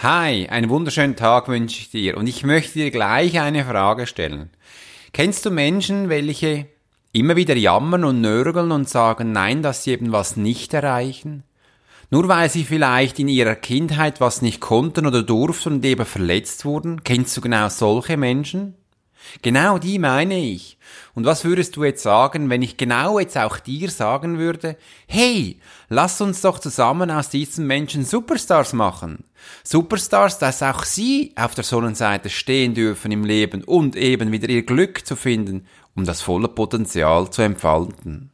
Hi, einen wunderschönen Tag wünsche ich dir und ich möchte dir gleich eine Frage stellen. Kennst du Menschen, welche immer wieder jammern und nörgeln und sagen nein, dass sie eben was nicht erreichen? Nur weil sie vielleicht in ihrer Kindheit was nicht konnten oder durften und eben verletzt wurden? Kennst du genau solche Menschen? Genau die meine ich. Und was würdest du jetzt sagen, wenn ich genau jetzt auch dir sagen würde, hey, lass uns doch zusammen aus diesen Menschen Superstars machen. Superstars, dass auch sie auf der Sonnenseite stehen dürfen im Leben und eben wieder ihr Glück zu finden, um das volle Potenzial zu entfalten.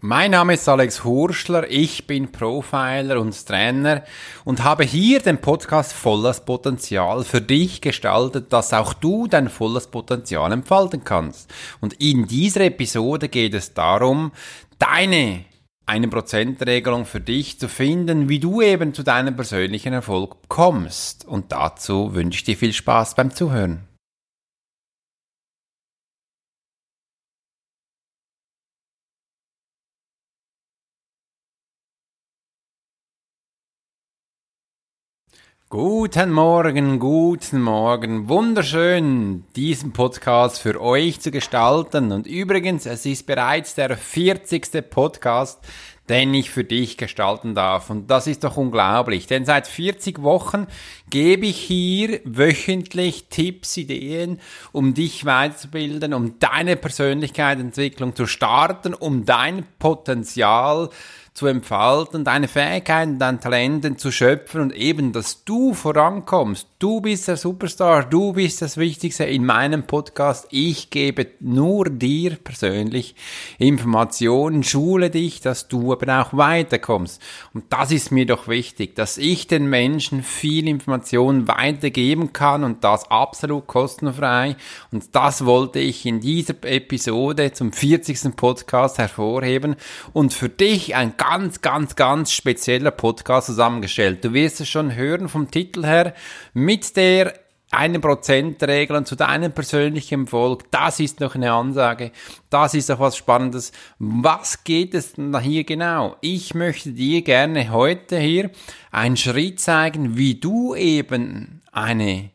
Mein Name ist Alex Hurschler, ich bin Profiler und Trainer und habe hier den Podcast Volles Potenzial für dich gestaltet, dass auch du dein volles Potenzial entfalten kannst. Und in dieser Episode geht es darum, deine 1%-Regelung für dich zu finden, wie du eben zu deinem persönlichen Erfolg kommst. Und dazu wünsche ich dir viel Spaß beim Zuhören. Guten Morgen, guten Morgen. Wunderschön, diesen Podcast für euch zu gestalten. Und übrigens, es ist bereits der 40. Podcast, den ich für dich gestalten darf. Und das ist doch unglaublich, denn seit 40 Wochen gebe ich hier wöchentlich Tipps, Ideen, um dich weiterzubilden, um deine Persönlichkeitsentwicklung zu starten, um dein Potenzial zu entfalten, deine Fähigkeiten, dein Talenten zu schöpfen und eben, dass du vorankommst. Du bist der Superstar, du bist das Wichtigste in meinem Podcast. Ich gebe nur dir persönlich Informationen, schule dich, dass du aber auch weiterkommst. Und das ist mir doch wichtig, dass ich den Menschen viel Informationen weitergeben kann und das absolut kostenfrei. Und das wollte ich in dieser Episode zum 40. Podcast hervorheben und für dich ein ganz, ganz, ganz spezieller Podcast zusammengestellt. Du wirst es schon hören vom Titel her mit der 1%-Regel zu deinem persönlichen Erfolg. Das ist noch eine Ansage. Das ist auch was Spannendes. Was geht es denn hier genau? Ich möchte dir gerne heute hier einen Schritt zeigen, wie du eben eine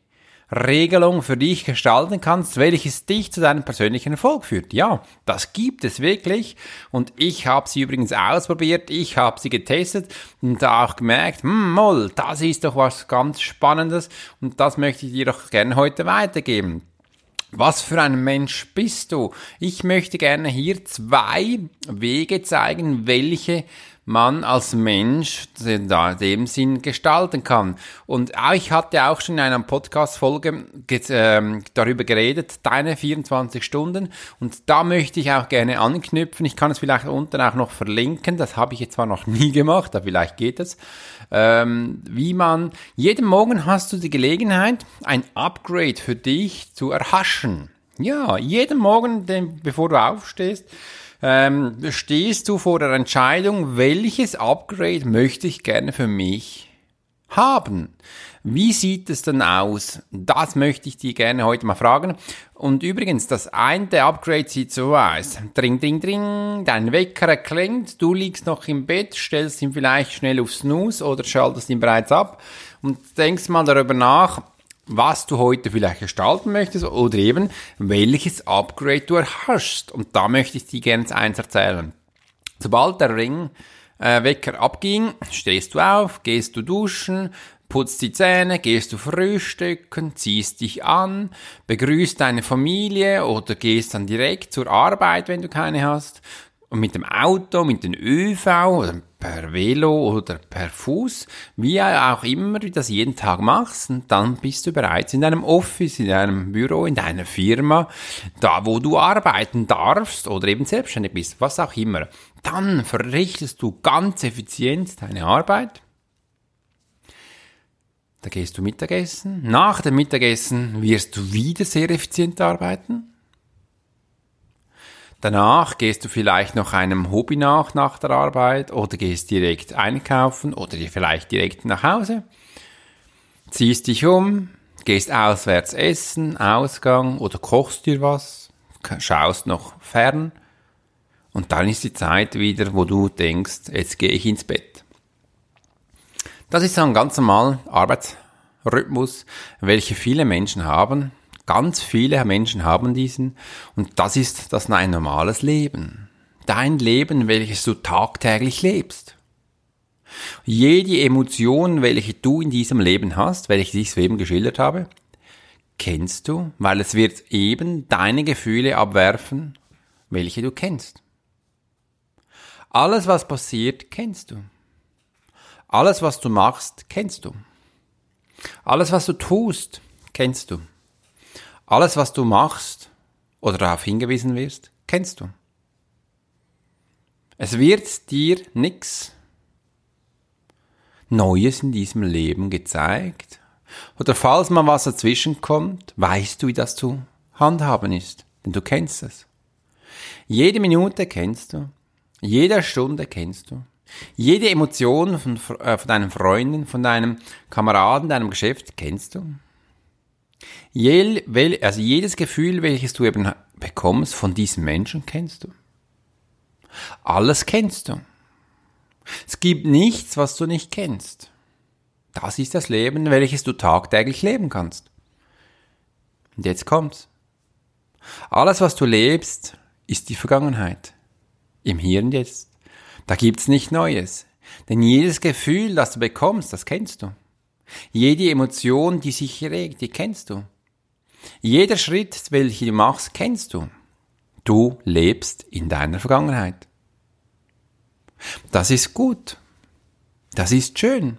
Regelung für dich gestalten kannst, welches dich zu deinem persönlichen Erfolg führt. Ja, das gibt es wirklich und ich habe sie übrigens ausprobiert, ich habe sie getestet und da auch gemerkt, hm, moll, das ist doch was ganz Spannendes und das möchte ich dir doch gerne heute weitergeben. Was für ein Mensch bist du? Ich möchte gerne hier zwei Wege zeigen, welche man als Mensch in dem Sinn gestalten kann. Und ich hatte auch schon in einer Podcast-Folge äh, darüber geredet, deine 24 Stunden. Und da möchte ich auch gerne anknüpfen. Ich kann es vielleicht unten auch noch verlinken. Das habe ich jetzt zwar noch nie gemacht, aber vielleicht geht es. Ähm, wie man, jeden Morgen hast du die Gelegenheit, ein Upgrade für dich zu erhaschen. Ja, jeden Morgen, bevor du aufstehst, ähm, stehst du vor der Entscheidung, welches Upgrade möchte ich gerne für mich haben. Wie sieht es denn aus? Das möchte ich dir gerne heute mal fragen. Und übrigens, das eine Upgrade sieht so aus. Dring, dring, dring, dein Wecker klingt, du liegst noch im Bett, stellst ihn vielleicht schnell auf Snooze oder schaltest ihn bereits ab und denkst mal darüber nach, was du heute vielleicht gestalten möchtest oder eben welches Upgrade du hast. Und da möchte ich dir gerne eins erzählen. Sobald der Ringwecker äh, abging, stehst du auf, gehst du duschen, putzt die Zähne, gehst du frühstücken, ziehst dich an, begrüßt deine Familie oder gehst dann direkt zur Arbeit, wenn du keine hast, und mit dem Auto, mit dem ÖV oder per Velo oder per Fuß, wie auch immer du das jeden Tag machst, und dann bist du bereits in deinem Office, in deinem Büro, in deiner Firma, da wo du arbeiten darfst oder eben selbstständig bist, was auch immer. Dann verrichtest du ganz effizient deine Arbeit. Da gehst du Mittagessen. Nach dem Mittagessen wirst du wieder sehr effizient arbeiten. Danach gehst du vielleicht noch einem Hobby nach nach der Arbeit oder gehst direkt einkaufen oder vielleicht direkt nach Hause. Ziehst dich um, gehst auswärts essen, Ausgang oder kochst dir was, schaust noch fern Und dann ist die Zeit wieder, wo du denkst, jetzt gehe ich ins Bett. Das ist so ein ganz normaler Arbeitsrhythmus, welche viele Menschen haben. Ganz viele Menschen haben diesen. Und das ist das ein normales Leben. Dein Leben, welches du tagtäglich lebst. Jede Emotion, welche du in diesem Leben hast, welche ich soeben geschildert habe, kennst du, weil es wird eben deine Gefühle abwerfen, welche du kennst. Alles, was passiert, kennst du. Alles, was du machst, kennst du. Alles, was du tust, kennst du. Alles, was du machst oder darauf hingewiesen wirst, kennst du. Es wird dir nichts Neues in diesem Leben gezeigt. Oder falls mal was dazwischen kommt, weißt du, wie das zu handhaben ist, denn du kennst es. Jede Minute kennst du, jede Stunde kennst du. Jede Emotion von, äh, von deinen Freunden, von deinem Kameraden, deinem Geschäft kennst du. Also jedes Gefühl, welches du eben bekommst von diesem Menschen, kennst du. Alles kennst du. Es gibt nichts, was du nicht kennst. Das ist das Leben, welches du tagtäglich leben kannst. Und jetzt kommt's. Alles, was du lebst, ist die Vergangenheit. Im Hier und Jetzt. Da gibt's nicht Neues. Denn jedes Gefühl, das du bekommst, das kennst du. Jede Emotion, die sich regt, die kennst du. Jeder Schritt, welchen du machst, kennst du. Du lebst in deiner Vergangenheit. Das ist gut. Das ist schön.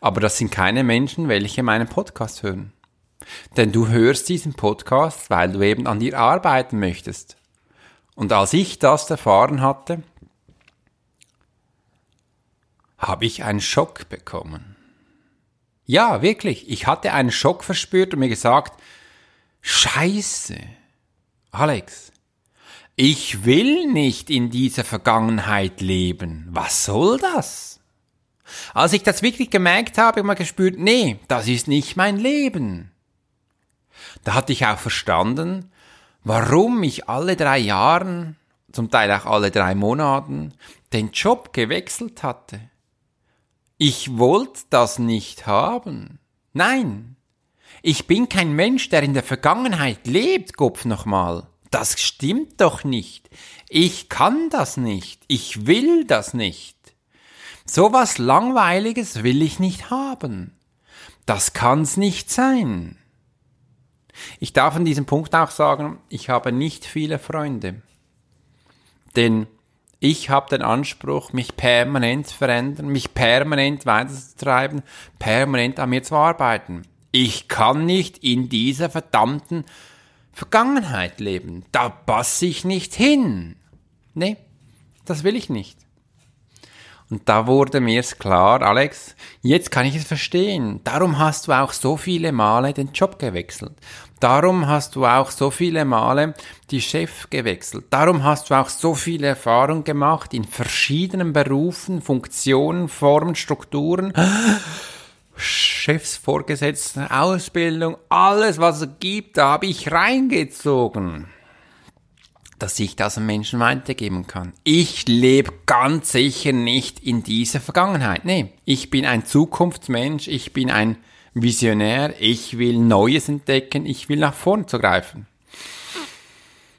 Aber das sind keine Menschen, welche meinen Podcast hören. Denn du hörst diesen Podcast, weil du eben an dir arbeiten möchtest. Und als ich das erfahren hatte, habe ich einen Schock bekommen. Ja, wirklich. Ich hatte einen Schock verspürt und mir gesagt, Scheiße, Alex, ich will nicht in dieser Vergangenheit leben. Was soll das? Als ich das wirklich gemerkt habe, habe ich mal gespürt, nee, das ist nicht mein Leben. Da hatte ich auch verstanden, warum ich alle drei Jahren, zum Teil auch alle drei Monaten, den Job gewechselt hatte. Ich wollte das nicht haben. Nein. Ich bin kein Mensch, der in der Vergangenheit lebt, Kopf nochmal. Das stimmt doch nicht. Ich kann das nicht. Ich will das nicht. So was Langweiliges will ich nicht haben. Das kann's nicht sein. Ich darf an diesem Punkt auch sagen, ich habe nicht viele Freunde. Denn ich habe den Anspruch, mich permanent zu verändern, mich permanent weiterzutreiben, permanent an mir zu arbeiten. Ich kann nicht in dieser verdammten Vergangenheit leben. Da passe ich nicht hin. Nee, das will ich nicht. Und da wurde mir klar, Alex, jetzt kann ich es verstehen. Darum hast du auch so viele Male den Job gewechselt. Darum hast du auch so viele Male die Chef gewechselt. Darum hast du auch so viel Erfahrung gemacht in verschiedenen Berufen, Funktionen, Formen, Strukturen. Chefs, Vorgesetzten, Ausbildung, alles was es gibt, da habe ich reingezogen, dass ich das an Menschen weitergeben kann. Ich lebe ganz sicher nicht in dieser Vergangenheit. Nee, ich bin ein Zukunftsmensch, ich bin ein Visionär, ich will Neues entdecken, ich will nach vorn zu greifen.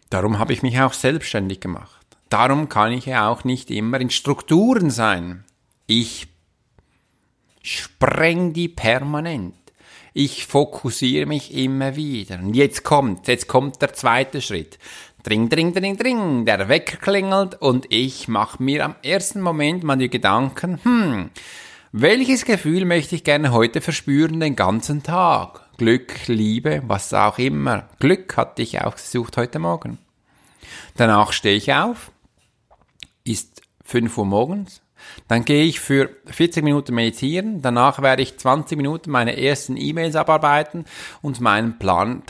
Darum habe ich mich auch selbstständig gemacht. Darum kann ich ja auch nicht immer in Strukturen sein. Ich spreng die permanent. Ich fokussiere mich immer wieder. Und jetzt kommt, jetzt kommt der zweite Schritt. Dring, dring, dring, dring, der Wecker klingelt und ich mache mir am ersten Moment mal die Gedanken, hm, welches Gefühl möchte ich gerne heute verspüren den ganzen Tag? Glück, Liebe, was auch immer. Glück hatte ich auch gesucht heute Morgen. Danach stehe ich auf, ist 5 Uhr morgens, dann gehe ich für 40 Minuten meditieren, danach werde ich 20 Minuten meine ersten E-Mails abarbeiten und meinen Plan,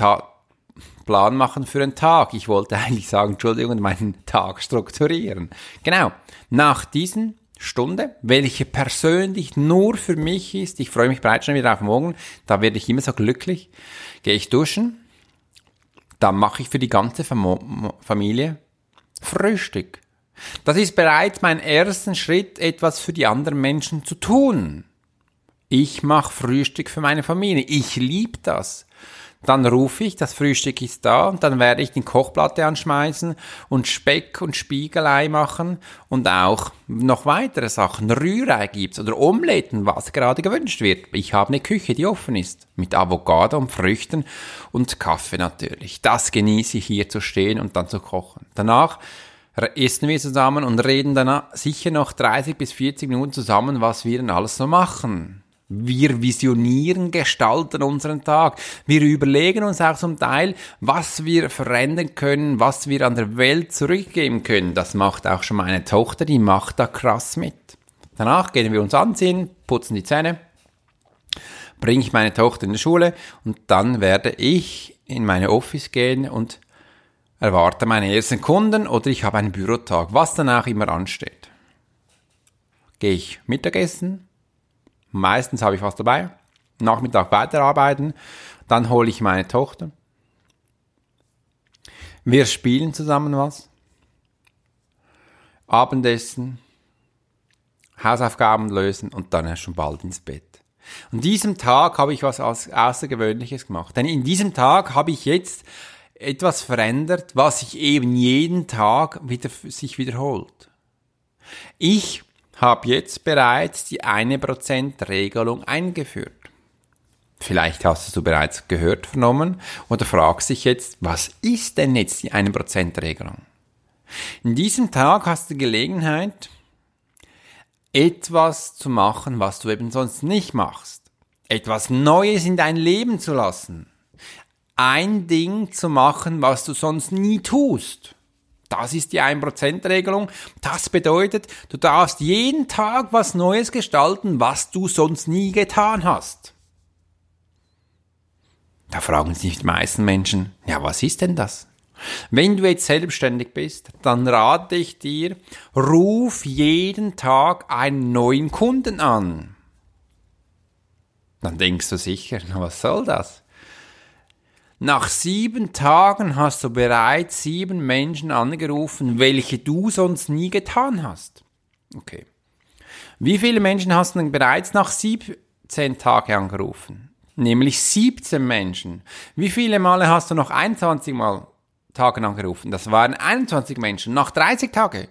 Plan machen für den Tag. Ich wollte eigentlich sagen, Entschuldigung, meinen Tag strukturieren. Genau. Nach diesen Stunde, welche persönlich nur für mich ist. Ich freue mich bereits schon wieder auf morgen. Da werde ich immer so glücklich. Gehe ich duschen. Dann mache ich für die ganze Fam Familie Frühstück. Das ist bereits mein erster Schritt, etwas für die anderen Menschen zu tun. Ich mache Frühstück für meine Familie. Ich liebe das. Dann rufe ich, das Frühstück ist da und dann werde ich die Kochplatte anschmeißen und Speck und Spiegelei machen und auch noch weitere Sachen. Rührei gibt's oder Omeletten, was gerade gewünscht wird. Ich habe eine Küche, die offen ist. Mit Avocado und Früchten und Kaffee natürlich. Das genieße ich hier zu stehen und dann zu kochen. Danach essen wir zusammen und reden dann sicher noch 30 bis 40 Minuten zusammen, was wir denn alles so machen. Wir visionieren, gestalten unseren Tag. Wir überlegen uns auch zum Teil, was wir verändern können, was wir an der Welt zurückgeben können. Das macht auch schon meine Tochter, die macht da krass mit. Danach gehen wir uns anziehen, putzen die Zähne, bringe ich meine Tochter in die Schule und dann werde ich in meine Office gehen und erwarte meine ersten Kunden oder ich habe einen Bürotag, was danach immer ansteht. Gehe ich Mittagessen, Meistens habe ich was dabei. Nachmittag weiterarbeiten. Dann hole ich meine Tochter. Wir spielen zusammen was. Abendessen. Hausaufgaben lösen und dann schon bald ins Bett. An diesem Tag habe ich was Außergewöhnliches gemacht. Denn in diesem Tag habe ich jetzt etwas verändert, was sich eben jeden Tag wieder, sich wiederholt. Ich habe jetzt bereits die 1%-Regelung eingeführt. Vielleicht hast du bereits gehört, vernommen oder fragst dich jetzt, was ist denn jetzt die 1%-Regelung? In diesem Tag hast du Gelegenheit, etwas zu machen, was du eben sonst nicht machst. Etwas Neues in dein Leben zu lassen. Ein Ding zu machen, was du sonst nie tust. Das ist die 1%-Regelung. Das bedeutet, du darfst jeden Tag was Neues gestalten, was du sonst nie getan hast. Da fragen sich die meisten Menschen, ja, was ist denn das? Wenn du jetzt selbstständig bist, dann rate ich dir, ruf jeden Tag einen neuen Kunden an. Dann denkst du sicher, was soll das? Nach sieben Tagen hast du bereits sieben Menschen angerufen, welche du sonst nie getan hast. Okay. Wie viele Menschen hast du denn bereits nach 17 Tagen angerufen? Nämlich 17 Menschen. Wie viele Male hast du noch 21 Mal Tagen angerufen? Das waren 21 Menschen. Nach 30 Tagen.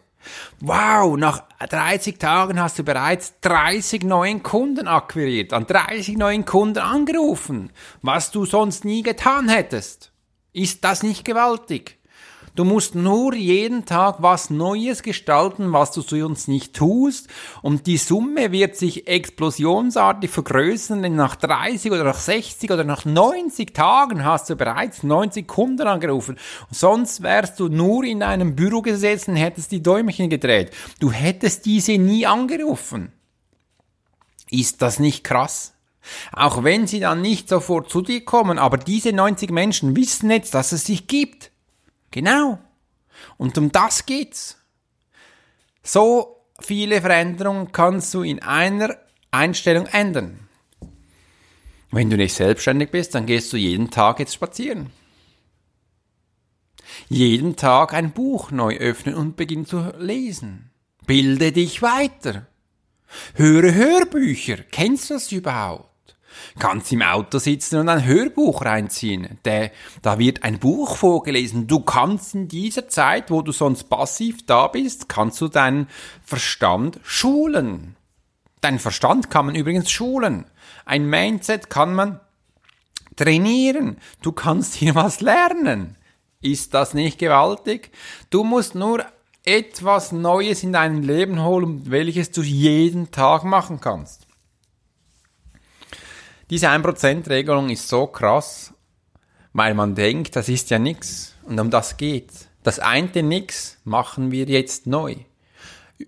Wow, nach 30 Tagen hast du bereits 30 neuen Kunden akquiriert, an 30 neuen Kunden angerufen, was du sonst nie getan hättest. Ist das nicht gewaltig? Du musst nur jeden Tag was Neues gestalten, was du sonst nicht tust. Und die Summe wird sich explosionsartig vergrößern, denn nach 30 oder nach 60 oder nach 90 Tagen hast du bereits 90 Kunden angerufen. Sonst wärst du nur in einem Büro gesessen, hättest die Däumchen gedreht. Du hättest diese nie angerufen. Ist das nicht krass? Auch wenn sie dann nicht sofort zu dir kommen, aber diese 90 Menschen wissen jetzt, dass es sich gibt. Genau. Und um das geht's. So viele Veränderungen kannst du in einer Einstellung ändern. Wenn du nicht selbstständig bist, dann gehst du jeden Tag jetzt spazieren. Jeden Tag ein Buch neu öffnen und beginnen zu lesen. Bilde dich weiter. Höre Hörbücher. Kennst du das überhaupt? Kannst im Auto sitzen und ein Hörbuch reinziehen. Der, da wird ein Buch vorgelesen. Du kannst in dieser Zeit, wo du sonst passiv da bist, kannst du deinen Verstand schulen. Dein Verstand kann man übrigens schulen. Ein Mindset kann man trainieren. Du kannst hier was lernen. Ist das nicht gewaltig? Du musst nur etwas Neues in dein Leben holen, welches du jeden Tag machen kannst. Diese 1%-Regelung ist so krass, weil man denkt, das ist ja nix. Und um das geht. Das eine nix machen wir jetzt neu.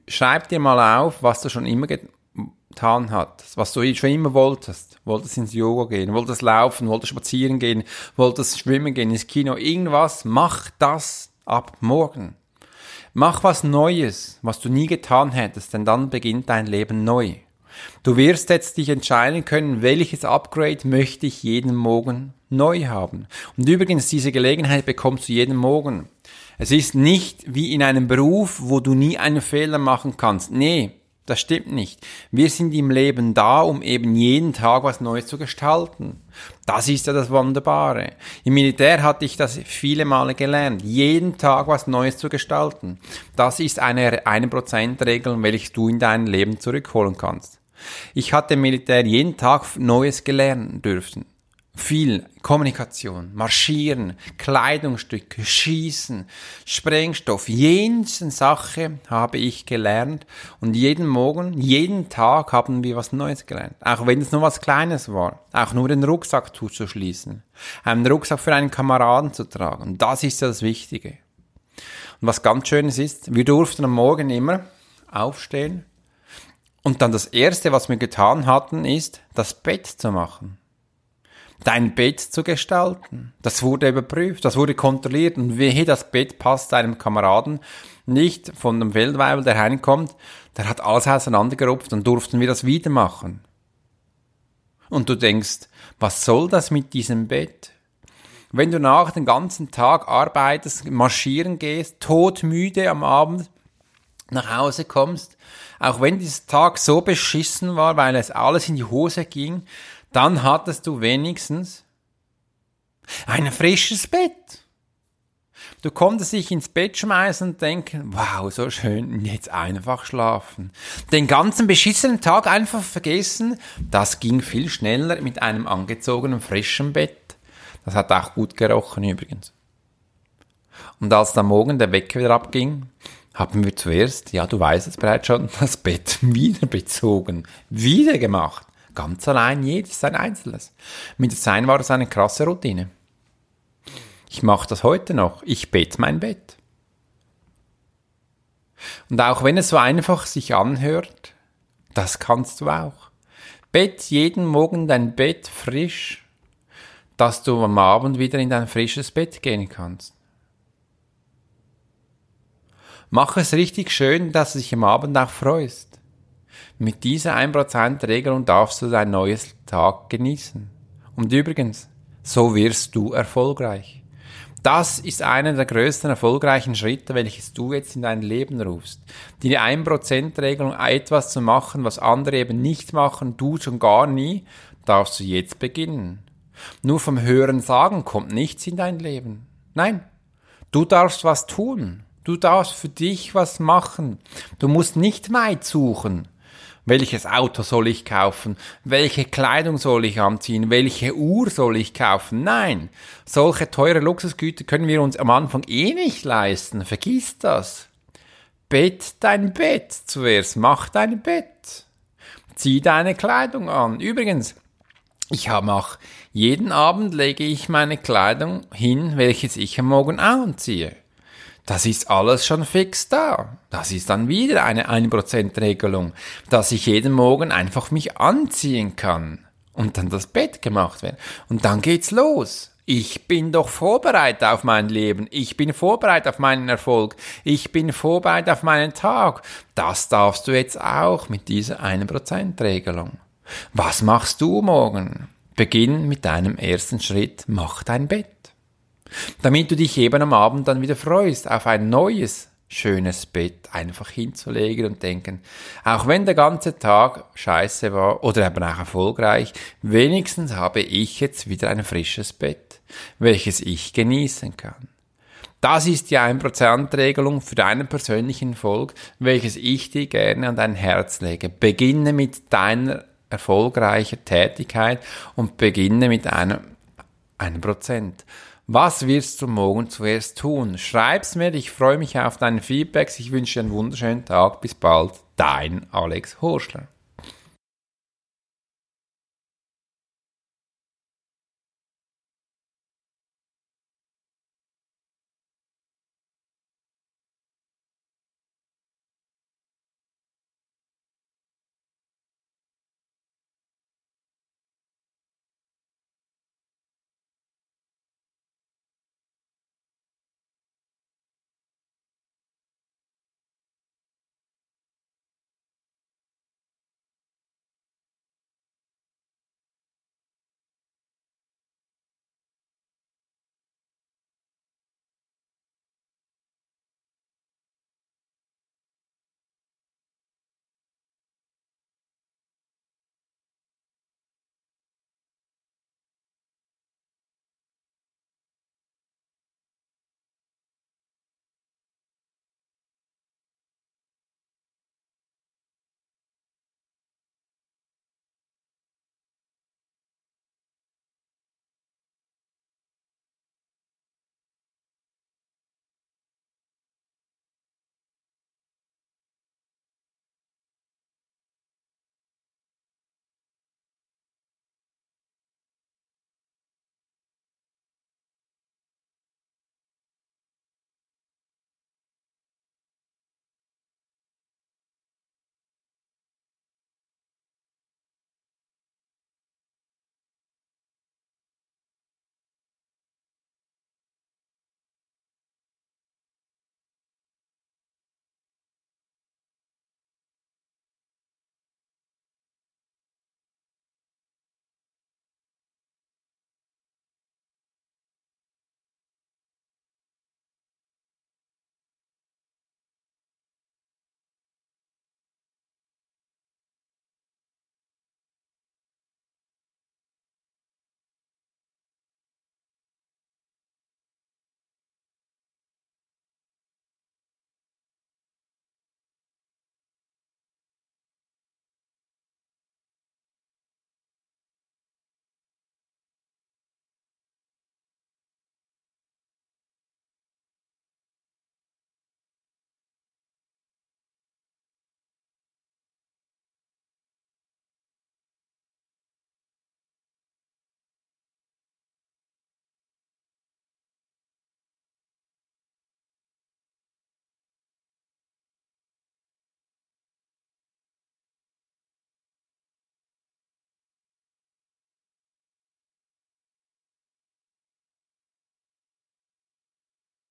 Schreib dir mal auf, was du schon immer getan hast, was du schon immer wolltest. Wolltest ins Yoga gehen, wolltest laufen, wolltest spazieren gehen, wolltest schwimmen gehen, ins Kino, irgendwas. Mach das ab morgen. Mach was Neues, was du nie getan hättest, denn dann beginnt dein Leben neu. Du wirst jetzt dich entscheiden können, welches Upgrade möchte ich jeden Morgen neu haben. Und übrigens, diese Gelegenheit bekommst du jeden Morgen. Es ist nicht wie in einem Beruf, wo du nie einen Fehler machen kannst. Nee, das stimmt nicht. Wir sind im Leben da, um eben jeden Tag was Neues zu gestalten. Das ist ja das Wunderbare. Im Militär hatte ich das viele Male gelernt. Jeden Tag was Neues zu gestalten. Das ist eine 1%-Regel, welche du in dein Leben zurückholen kannst. Ich hatte im Militär jeden Tag Neues gelernt dürfen viel Kommunikation, Marschieren, Kleidungsstücke, Schießen, Sprengstoff, jensten Sache habe ich gelernt und jeden Morgen, jeden Tag haben wir was Neues gelernt. Auch wenn es nur was Kleines war. Auch nur den Rucksack zuzuschließen. Einen Rucksack für einen Kameraden zu tragen. Das ist das Wichtige. Und was ganz Schönes ist, wir durften am Morgen immer aufstehen und dann das Erste, was wir getan hatten, ist, das Bett zu machen dein Bett zu gestalten. Das wurde überprüft, das wurde kontrolliert und wehe, das Bett passt deinem Kameraden nicht von dem Feldweibel, der reinkommt, der hat alles auseinandergerupft und durften wir das wieder machen. Und du denkst, was soll das mit diesem Bett? Wenn du nach den ganzen Tag arbeitest, marschieren gehst, todmüde am Abend nach Hause kommst, auch wenn dieser Tag so beschissen war, weil es alles in die Hose ging, dann hattest du wenigstens ein frisches Bett. Du konntest dich ins Bett schmeißen und denken, wow, so schön, jetzt einfach schlafen. Den ganzen beschissenen Tag einfach vergessen, das ging viel schneller mit einem angezogenen frischen Bett. Das hat auch gut gerochen übrigens. Und als der Morgen der Wecker wieder abging, haben wir zuerst, ja, du weißt es bereits schon, das Bett wieder bezogen, wieder gemacht. Ganz allein, jedes sein Einzelnes. Mit Sein war das eine krasse Routine. Ich mache das heute noch. Ich bete mein Bett. Und auch wenn es so einfach sich anhört, das kannst du auch. Bett jeden Morgen dein Bett frisch, dass du am Abend wieder in dein frisches Bett gehen kannst. Mach es richtig schön, dass du dich am Abend auch freust. Mit dieser 1% Regelung darfst du dein neues Tag genießen. Und übrigens, so wirst du erfolgreich. Das ist einer der größten erfolgreichen Schritte, welches du jetzt in dein Leben rufst. Die 1%-Regelung, etwas zu machen, was andere eben nicht machen, du schon gar nie, darfst du jetzt beginnen. Nur vom Hören sagen kommt nichts in dein Leben. Nein, du darfst was tun. Du darfst für dich was machen. Du musst nicht weit suchen. Welches Auto soll ich kaufen? Welche Kleidung soll ich anziehen? Welche Uhr soll ich kaufen? Nein, solche teure Luxusgüter können wir uns am Anfang eh nicht leisten. Vergiss das. Bett dein Bett zuerst. Mach dein Bett. Zieh deine Kleidung an. Übrigens, ich habe auch jeden Abend lege ich meine Kleidung hin, welches ich am Morgen anziehe. Das ist alles schon fix da. Das ist dann wieder eine 1%-Regelung, dass ich jeden Morgen einfach mich anziehen kann und dann das Bett gemacht wird. Und dann geht's los. Ich bin doch vorbereitet auf mein Leben. Ich bin vorbereitet auf meinen Erfolg. Ich bin vorbereitet auf meinen Tag. Das darfst du jetzt auch mit dieser 1%-Regelung. Was machst du morgen? Beginn mit deinem ersten Schritt. Mach dein Bett damit du dich eben am Abend dann wieder freust auf ein neues, schönes Bett einfach hinzulegen und denken, auch wenn der ganze Tag scheiße war oder eben auch erfolgreich, wenigstens habe ich jetzt wieder ein frisches Bett, welches ich genießen kann. Das ist die 1%-Regelung für deinen persönlichen Erfolg, welches ich dir gerne an dein Herz lege. Beginne mit deiner erfolgreichen Tätigkeit und beginne mit einem 1%. Was wirst du morgen zuerst tun? Schreib's mir, ich freue mich auf deine Feedbacks. Ich wünsche dir einen wunderschönen Tag. Bis bald. Dein Alex Horschler.